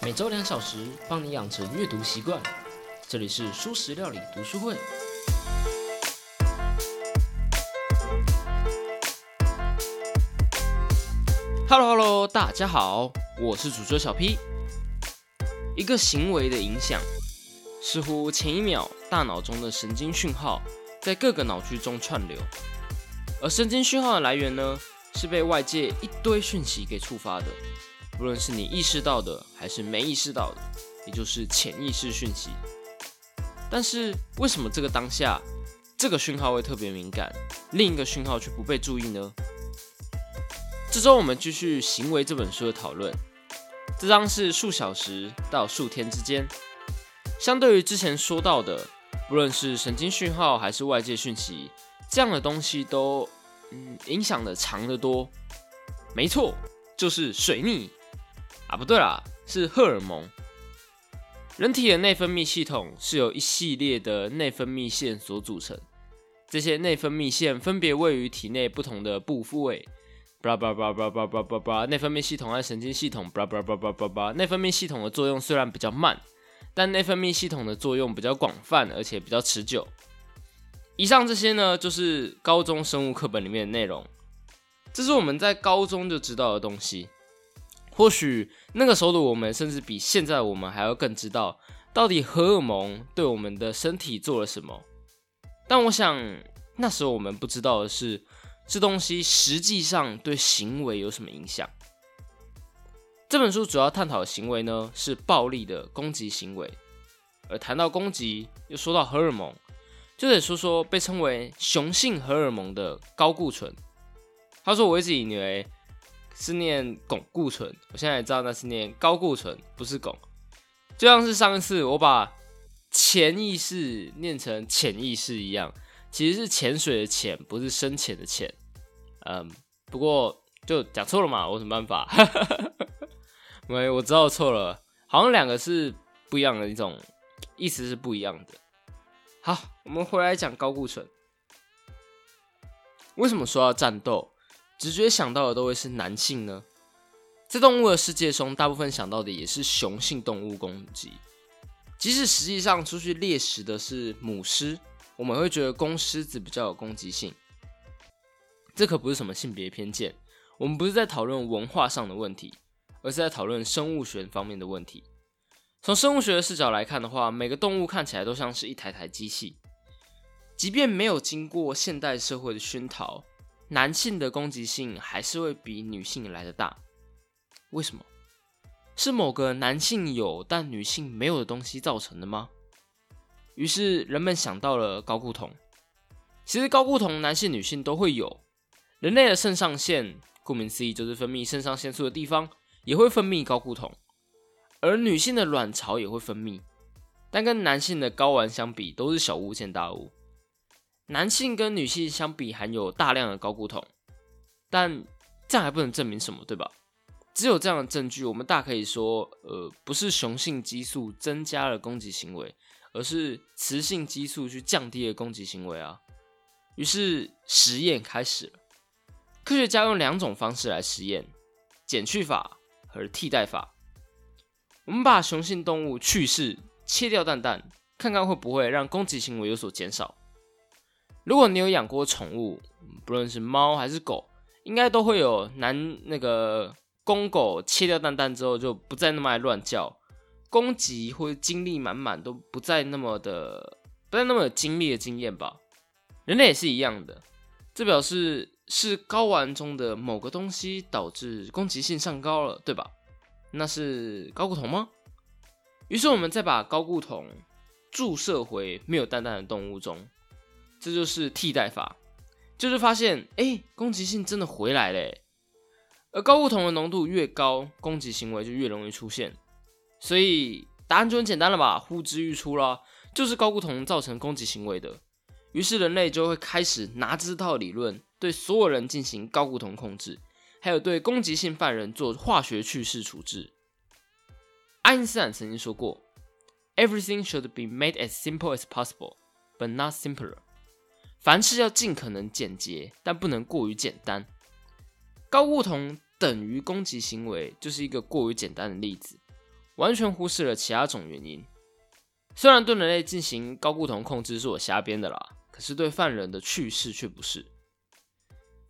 每周两小时，帮你养成阅读习惯。这里是舒食料理读书会。Hello Hello，大家好，我是主角小 P。一个行为的影响，似乎前一秒大脑中的神经讯号在各个脑区中串流，而神经讯号的来源呢，是被外界一堆讯息给触发的。不论是你意识到的，还是没意识到的，也就是潜意识讯息。但是为什么这个当下，这个讯号会特别敏感，另一个讯号却不被注意呢？这周我们继续《行为》这本书的讨论。这章是数小时到数天之间。相对于之前说到的，不论是神经讯号还是外界讯息，这样的东西都嗯影响的长得多。没错，就是水逆。啊，不对啦，是荷尔蒙。人体的内分泌系统是由一系列的内分泌腺所组成，这些内分泌腺分别位于体内不同的部位。巴拉巴拉巴拉巴拉巴拉巴拉，内分泌系统和神经系统。巴拉巴拉巴拉巴拉巴拉，内分泌系统的作用虽然比较慢，但内分泌系统的作用比较广泛，而且比较持久。以上这些呢，就是高中生物课本里面的内容，这是我们在高中就知道的东西。或许那个时候的我们，甚至比现在我们还要更知道，到底荷尔蒙对我们的身体做了什么。但我想，那时候我们不知道的是，这东西实际上对行为有什么影响。这本书主要探讨的行为呢，是暴力的攻击行为。而谈到攻击，又说到荷尔蒙，就得说说被称为雄性荷尔蒙的高固醇。他说：“我一直以为。”是念汞固醇，我现在也知道那是念高固醇，不是汞。就像是上一次我把潜意识念成潜意识一样，其实是潜水的潜，不是深浅的浅。嗯，不过就讲错了嘛，我有什么办法？没，我知道错了，好像两个是不一样的一种意思，是不一样的。好，我们回来讲高固醇。为什么说要战斗？直觉想到的都会是男性呢？在动物的世界中，大部分想到的也是雄性动物攻击。即使实际上出去猎食的是母狮，我们会觉得公狮子比较有攻击性。这可不是什么性别偏见，我们不是在讨论文化上的问题，而是在讨论生物学方面的问题。从生物学的视角来看的话，每个动物看起来都像是一台台机器，即便没有经过现代社会的熏陶。男性的攻击性还是会比女性来的大，为什么？是某个男性有但女性没有的东西造成的吗？于是人们想到了高固酮。其实高固酮男性、女性都会有。人类的肾上腺，顾名思义就是分泌肾上腺素的地方，也会分泌高固酮。而女性的卵巢也会分泌，但跟男性的睾丸相比，都是小巫见大巫。男性跟女性相比含有大量的高固酮，但这样还不能证明什么，对吧？只有这样的证据，我们大可以说，呃，不是雄性激素增加了攻击行为，而是雌性激素去降低了攻击行为啊。于是实验开始了，科学家用两种方式来实验：减去法和替代法。我们把雄性动物去世，切掉蛋蛋，看看会不会让攻击行为有所减少。如果你有养过宠物，不论是猫还是狗，应该都会有男那个公狗切掉蛋蛋之后就不再那么爱乱叫，攻击或者精力满满，都不再那么的不再那么有精力的经验吧。人类也是一样的，这表示是睾丸中的某个东西导致攻击性上高了，对吧？那是高固酮吗？于是我们再把高固酮注射回没有蛋蛋的动物中。这就是替代法，就是发现，哎，攻击性真的回来了。而高固酮的浓度越高，攻击行为就越容易出现。所以答案就很简单了吧？呼之欲出啦，就是高固酮造成攻击行为的。于是人类就会开始拿这套理论，对所有人进行高固酮控制，还有对攻击性犯人做化学去势处置。爱因斯坦曾经说过：“Everything should be made as simple as possible, but not simpler。”凡事要尽可能简洁，但不能过于简单。高固酮等于攻击行为，就是一个过于简单的例子。完全忽视了其他种原因。虽然对人类进行高固酮控制是我瞎编的啦，可是对犯人的去世却不是。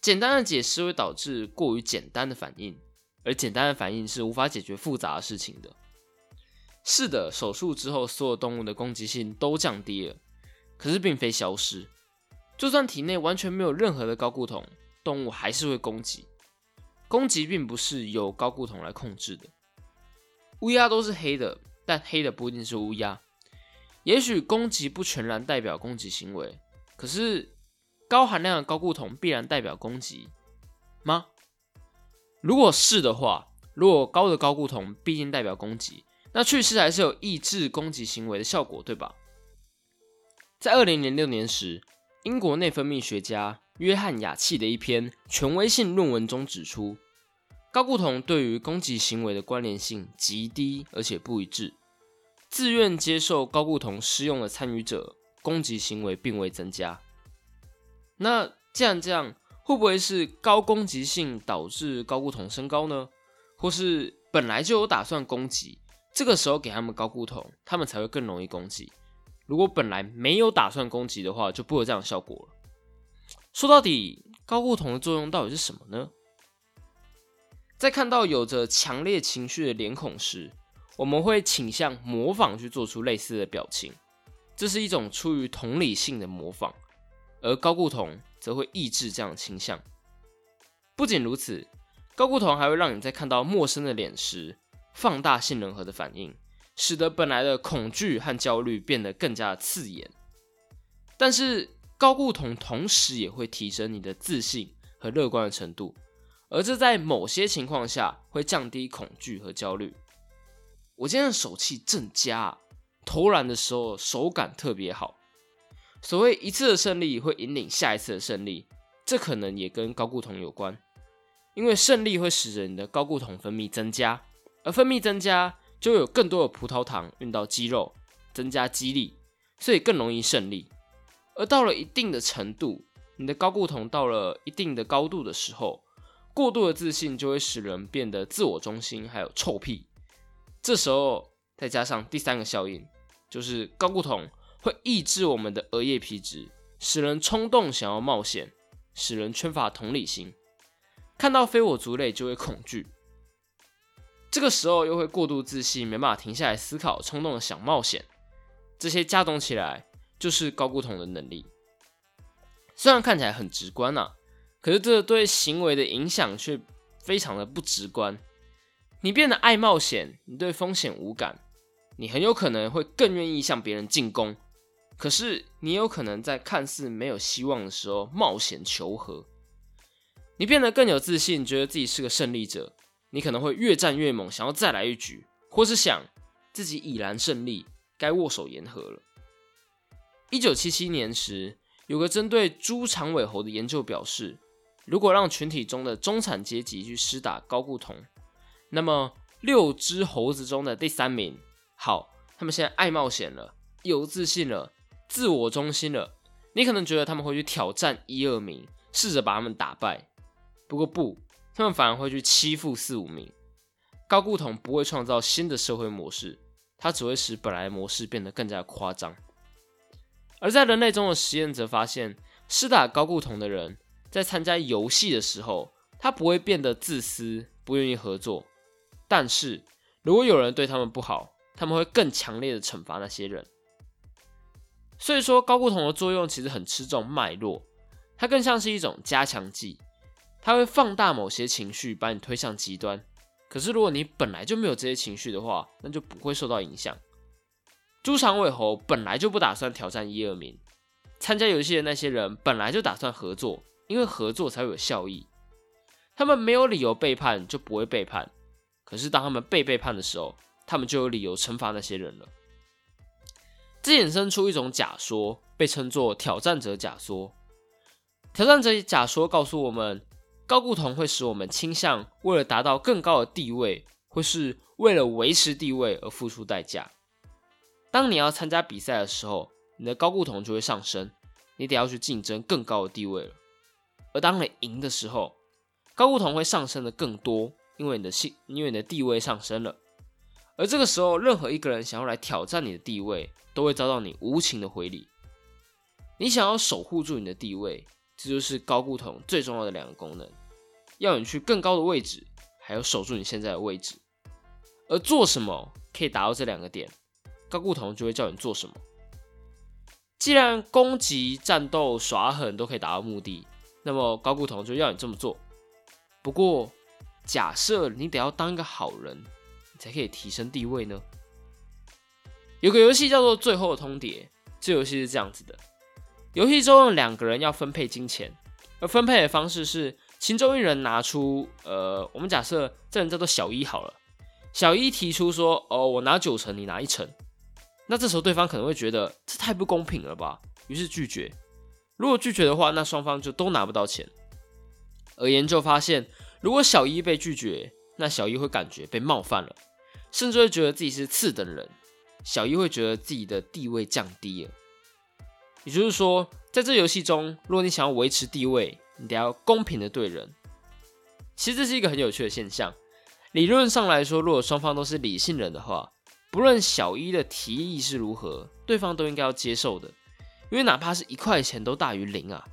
简单的解释会导致过于简单的反应，而简单的反应是无法解决复杂的事情的。是的，手术之后，所有动物的攻击性都降低了，可是并非消失。就算体内完全没有任何的高固酮，动物还是会攻击。攻击并不是由高固酮来控制的。乌鸦都是黑的，但黑的不一定是乌鸦。也许攻击不全然代表攻击行为，可是高含量的高固酮必然代表攻击吗？如果是的话，如果高的高固酮必定代表攻击。那去世还是有抑制攻击行为的效果，对吧？在二零零六年时，英国内分泌学家约翰雅契的一篇权威性论文中指出，高固酮对于攻击行为的关联性极低，而且不一致。自愿接受高固酮施用的参与者，攻击行为并未增加。那既然这样，会不会是高攻击性导致高固酮升高呢？或是本来就有打算攻击？这个时候给他们高固酮，他们才会更容易攻击。如果本来没有打算攻击的话，就不会有这样的效果了。说到底，高固酮的作用到底是什么呢？在看到有着强烈情绪的脸孔时，我们会倾向模仿去做出类似的表情，这是一种出于同理性的模仿。而高固酮则会抑制这样的倾向。不仅如此，高固酮还会让你在看到陌生的脸时。放大杏仁核的反应，使得本来的恐惧和焦虑变得更加刺眼。但是高固酮同时也会提升你的自信和乐观的程度，而这在某些情况下会降低恐惧和焦虑。我今天的手气正佳，投篮的时候手感特别好。所谓一次的胜利会引领下一次的胜利，这可能也跟高固酮有关，因为胜利会使人的高固酮分泌增加。而分泌增加，就有更多的葡萄糖运到肌肉，增加肌力，所以更容易胜利。而到了一定的程度，你的高固酮到了一定的高度的时候，过度的自信就会使人变得自我中心，还有臭屁。这时候再加上第三个效应，就是高固酮会抑制我们的额叶皮质，使人冲动想要冒险，使人缺乏同理心，看到非我族类就会恐惧。这个时候又会过度自信，没办法停下来思考，冲动的想冒险，这些加总起来就是高固酮的能力。虽然看起来很直观呐，可是这对行为的影响却非常的不直观。你变得爱冒险，你对风险无感，你很有可能会更愿意向别人进攻。可是你有可能在看似没有希望的时候冒险求和。你变得更有自信，觉得自己是个胜利者。你可能会越战越猛，想要再来一局，或是想自己已然胜利，该握手言和了。一九七七年时，有个针对猪长尾猴的研究表示，如果让群体中的中产阶级去施打高固酮，那么六只猴子中的第三名，好，他们现在爱冒险了，有自信了，自我中心了，你可能觉得他们会去挑战一二名，试着把他们打败。不过不。他们反而会去欺负四五名。高固酮不会创造新的社会模式，它只会使本来模式变得更加夸张。而在人类中的实验则发现，施打高固酮的人在参加游戏的时候，他不会变得自私，不愿意合作。但是如果有人对他们不好，他们会更强烈的惩罚那些人。所以说，高固酮的作用其实很吃重脉络，它更像是一种加强剂。它会放大某些情绪，把你推向极端。可是如果你本来就没有这些情绪的话，那就不会受到影响。猪肠尾猴本来就不打算挑战一二名，参加游戏的那些人本来就打算合作，因为合作才会有效益。他们没有理由背叛，就不会背叛。可是当他们被背叛的时候，他们就有理由惩罚那些人了。这衍生出一种假说，被称作挑战者假说。挑战者假说告诉我们。高固酮会使我们倾向为了达到更高的地位，或是为了维持地位而付出代价。当你要参加比赛的时候，你的高固酮就会上升，你得要去竞争更高的地位了。而当你赢的时候，高固酮会上升的更多，因为你的性，因为你的地位上升了。而这个时候，任何一个人想要来挑战你的地位，都会遭到你无情的回礼。你想要守护住你的地位，这就是高固酮最重要的两个功能：要你去更高的位置，还有守住你现在的位置。而做什么可以达到这两个点，高固酮就会叫你做什么。既然攻击、战斗、耍狠都可以达到目的，那么高固酮就要你这么做。不过，假设你得要当一个好人，你才可以提升地位呢？有个游戏叫做《最后的通牒》，这游戏是这样子的：游戏中两个人要分配金钱，而分配的方式是其中一人拿出，呃，我们假设这人叫做小一好了，小一提出说：“哦，我拿九成，你拿一成。”那这时候对方可能会觉得这太不公平了吧，于是拒绝。如果拒绝的话，那双方就都拿不到钱。而研究发现，如果小一被拒绝，那小一会感觉被冒犯了，甚至会觉得自己是次等人。小一会觉得自己的地位降低了。也就是说，在这游戏中，如果你想要维持地位，你得要公平的对人。其实这是一个很有趣的现象。理论上来说，如果双方都是理性人的话，不论小一的提议是如何，对方都应该要接受的，因为哪怕是一块钱都大于零啊。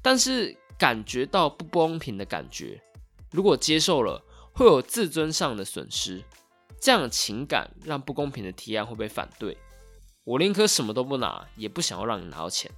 但是感觉到不公平的感觉，如果接受了，会有自尊上的损失。这样情感让不公平的提案会被反对。我宁可什么都不拿，也不想要让你拿到钱。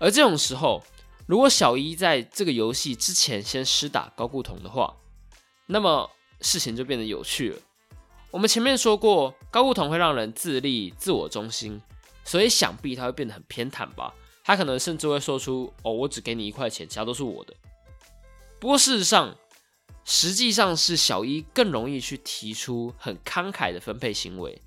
而这种时候，如果小一在这个游戏之前先施打高固酮的话，那么事情就变得有趣了。我们前面说过，高固酮会让人自立、自我中心，所以想必他会变得很偏袒吧？他可能甚至会说出：“哦，我只给你一块钱，其他都是我的。”不过事实上，实际上是小一更容易去提出很慷慨的分配行为，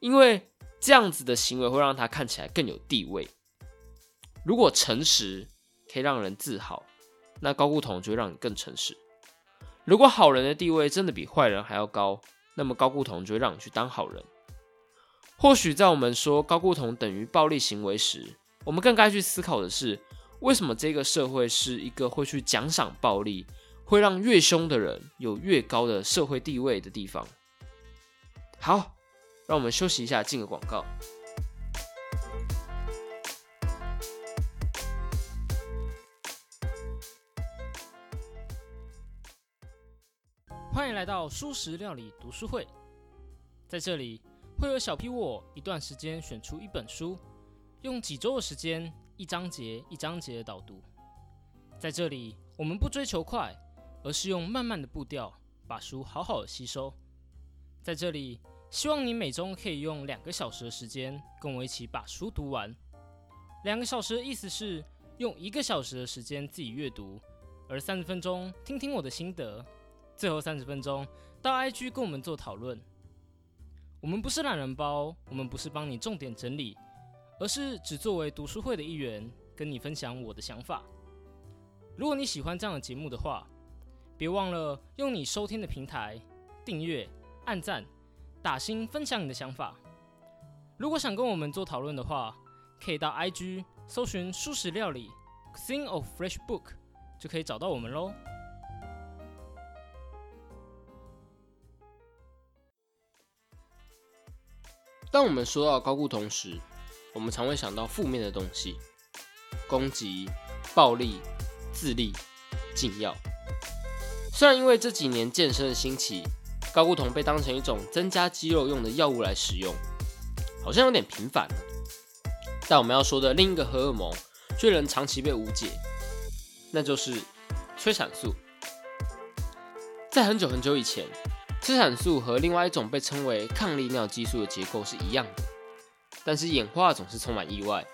因为这样子的行为会让他看起来更有地位。如果诚实可以让人自豪，那高固酮就会让你更诚实。如果好人的地位真的比坏人还要高，那么高固酮就会让你去当好人。或许在我们说高固酮等于暴力行为时，我们更该去思考的是，为什么这个社会是一个会去奖赏暴力？会让越凶的人有越高的社会地位的地方。好，让我们休息一下，进个广告。欢迎来到素食料理读书会，在这里会有小 P 我一段时间选出一本书，用几周的时间，一章节一章节的导读。在这里，我们不追求快。而是用慢慢的步调把书好好的吸收。在这里，希望你每周可以用两个小时的时间跟我一起把书读完。两个小时的意思是用一个小时的时间自己阅读，而三十分钟听听我的心得，最后三十分钟到 IG 跟我们做讨论。我们不是懒人包，我们不是帮你重点整理，而是只作为读书会的一员跟你分享我的想法。如果你喜欢这样的节目的话，别忘了用你收听的平台订阅、按赞、打心、分享你的想法。如果想跟我们做讨论的话，可以到 IG 搜寻“素食料理 ”，Thing of Fresh Book，就可以找到我们喽。当我们说到高固酮时，我们常会想到负面的东西：攻击、暴力、自立、禁药。虽然因为这几年健身的兴起，高固酮被当成一种增加肌肉用的药物来使用，好像有点频繁了。但我们要说的另一个荷尔蒙却能长期被误解，那就是催产素。在很久很久以前，催产素和另外一种被称为抗利尿激素的结构是一样的，但是演化总是充满意外，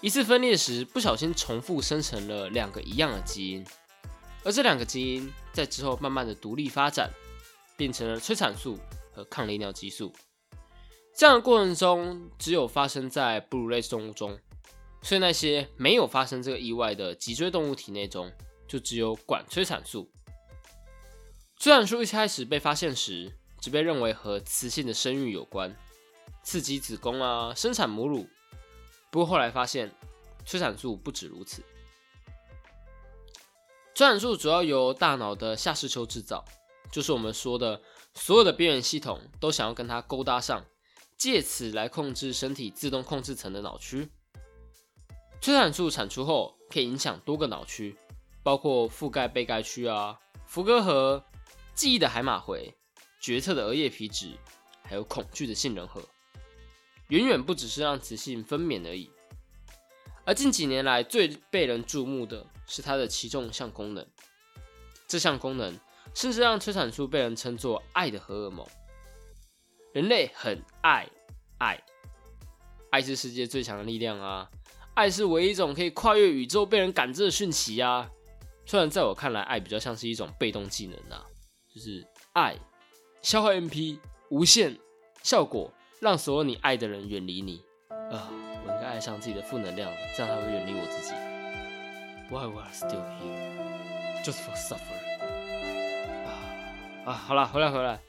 一次分裂时不小心重复生成了两个一样的基因。而这两个基因在之后慢慢的独立发展，变成了催产素和抗利尿激素。这样的过程中，只有发生在哺乳类动物中，所以那些没有发生这个意外的脊椎动物体内中，就只有管催产素。催产素一开始被发现时，只被认为和雌性的生育有关，刺激子宫啊，生产母乳。不过后来发现，催产素不止如此。催产素主要由大脑的下视丘制造，就是我们说的所有的边缘系统都想要跟它勾搭上，借此来控制身体自动控制层的脑区。催产素产出后可以影响多个脑区，包括覆盖背盖区啊、福格核、记忆的海马回、决策的额叶皮质，还有恐惧的杏仁核，远远不只是让雌性分娩而已。而近几年来最被人注目的是它的其中一项功能，这项功能甚至让催产素被人称作“爱的荷尔蒙”。人类很爱爱，爱是世界最强的力量啊！爱是唯一一种可以跨越宇宙被人感知的讯息啊！虽然在我看来，爱比较像是一种被动技能啊，就是爱消耗 MP 无限效果，让所有你爱的人远离你啊！我应该爱上自己的负能量，这样才会远离我自己。Why we are still here just for suffering? 啊，好了，回来回来，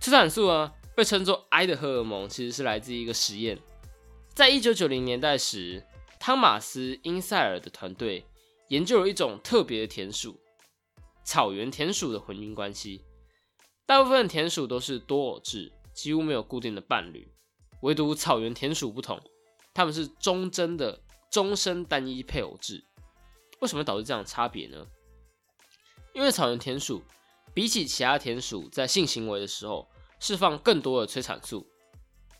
催产素呢被称作爱的荷尔蒙，其实是来自一个实验，在一九九零年代时。汤马斯·因塞尔的团队研究了一种特别的田鼠——草原田鼠的婚姻关系。大部分田鼠都是多偶制，几乎没有固定的伴侣，唯独草原田鼠不同，它们是忠贞的终身单一配偶制。为什么导致这样的差别呢？因为草原田鼠比起其他田鼠，在性行为的时候释放更多的催产素，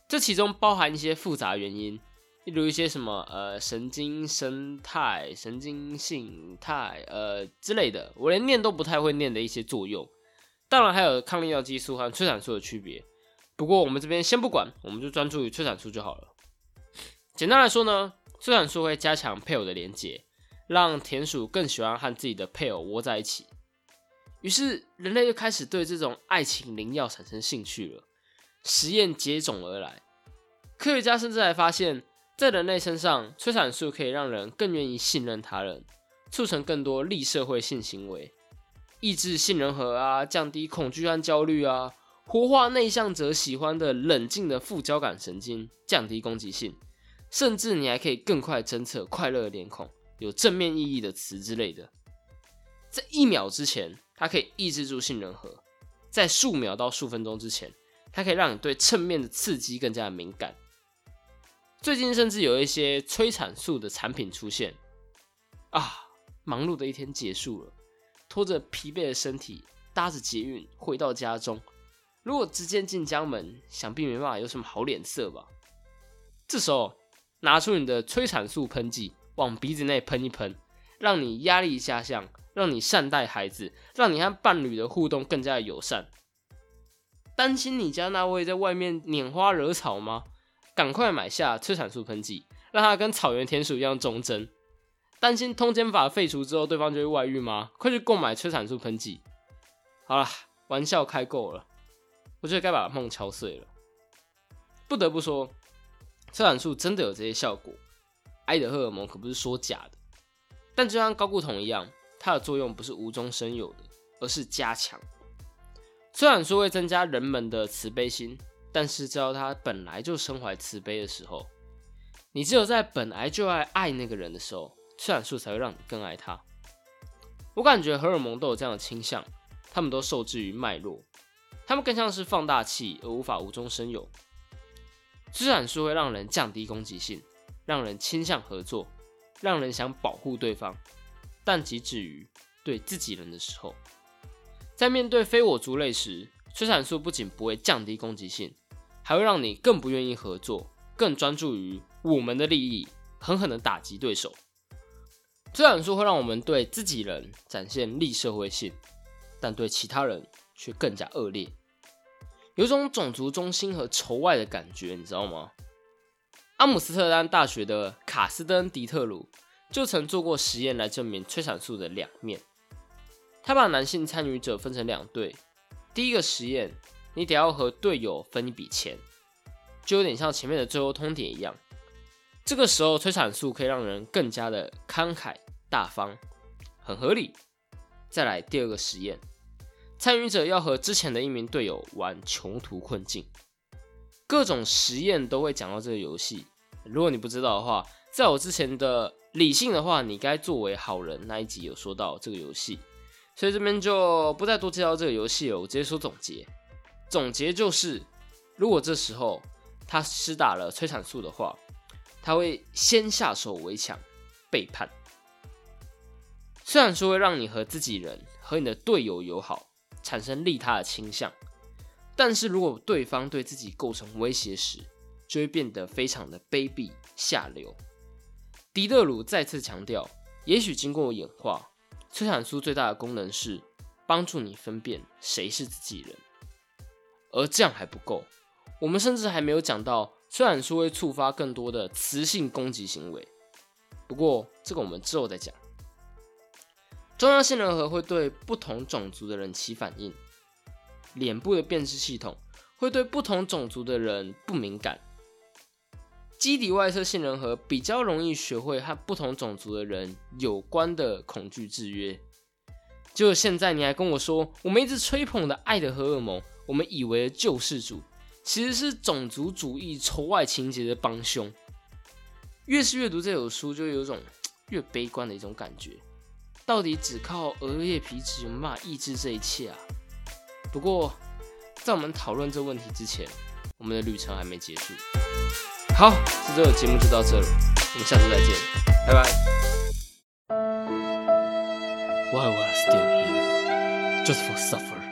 这其中包含一些复杂原因。例如一些什么呃神经生态、神经性态呃之类的，我连念都不太会念的一些作用。当然还有抗利尿激素和催产素的区别。不过我们这边先不管，我们就专注于催产素就好了。简单来说呢，催产素会加强配偶的连结，让田鼠更喜欢和自己的配偶窝在一起。于是人类就开始对这种爱情灵药产生兴趣了，实验接踵而来。科学家甚至还发现。在人类身上，催产素可以让人更愿意信任他人，促成更多利社会性行为，抑制杏仁核啊，降低恐惧和焦虑啊，活化内向者喜欢的冷静的副交感神经，降低攻击性，甚至你还可以更快侦测快乐的脸孔、有正面意义的词之类的。在一秒之前，它可以抑制住杏仁核；在数秒到数分钟之前，它可以让你对侧面的刺激更加敏感。最近甚至有一些催产素的产品出现啊！忙碌的一天结束了，拖着疲惫的身体，搭着捷运回到家中。如果直接进家门，想必没办法有什么好脸色吧？这时候拿出你的催产素喷剂，往鼻子内喷一喷，让你压力下降，让你善待孩子，让你和伴侣的互动更加友善。担心你家那位在外面拈花惹草吗？赶快买下催产素喷剂，让它跟草原田鼠一样忠贞。担心通奸法废除之后对方就会外遇吗？快去购买催产素喷剂。好了，玩笑开够了，我觉得该把梦敲碎了。不得不说，催产素真的有这些效果，爱的荷尔蒙可不是说假的。但就像高固酮一样，它的作用不是无中生有的，而是加强。虽然说会增加人们的慈悲心。但是，只要他本来就身怀慈悲的时候，你只有在本来就爱爱那个人的时候，催产素才会让你更爱他。我感觉荷尔蒙都有这样的倾向，他们都受制于脉络，他们更像是放大器，而无法无中生有。催产素会让人降低攻击性，让人倾向合作，让人想保护对方，但仅止于对自己人的时候，在面对非我族类时，催产素不仅不会降低攻击性。还会让你更不愿意合作，更专注于我们的利益，狠狠的打击对手。催产素会让我们对自己人展现利社会性，但对其他人却更加恶劣，有种种族中心和仇外的感觉，你知道吗？阿姆斯特丹大学的卡斯登·迪特鲁就曾做过实验来证明催产素的两面。他把男性参与者分成两队，第一个实验。你得要和队友分一笔钱，就有点像前面的最后通牒一样。这个时候，催产素可以让人更加的慷慨大方，很合理。再来第二个实验，参与者要和之前的一名队友玩囚徒困境，各种实验都会讲到这个游戏。如果你不知道的话，在我之前的理性的话，你该作为好人那一集有说到这个游戏。所以这边就不再多介绍这个游戏了，我直接说总结。总结就是，如果这时候他施打了催产素的话，他会先下手为强，背叛。虽然说会让你和自己人和你的队友友好，产生利他的倾向，但是如果对方对自己构成威胁时，就会变得非常的卑鄙下流。迪勒鲁再次强调，也许经过演化。催产素最大的功能是帮助你分辨谁是自己人，而这样还不够。我们甚至还没有讲到催产素会触发更多的雌性攻击行为。不过这个我们之后再讲。中央杏仁核会对不同种族的人起反应，脸部的辨识系统会对不同种族的人不敏感。基底外侧杏仁核比较容易学会和不同种族的人有关的恐惧制约。就现在你还跟我说，我们一直吹捧的爱的荷尔蒙，我们以为的救世主，其实是种族主义仇外情节的帮凶。越是阅读这本书，就有种 越悲观的一种感觉。到底只靠额叶皮质有办法抑制这一切啊？不过，在我们讨论这问题之前，我们的旅程还没结束。好，这周的节目就到这了，我们下次再见，拜拜。Why we are still here? Just for suffering.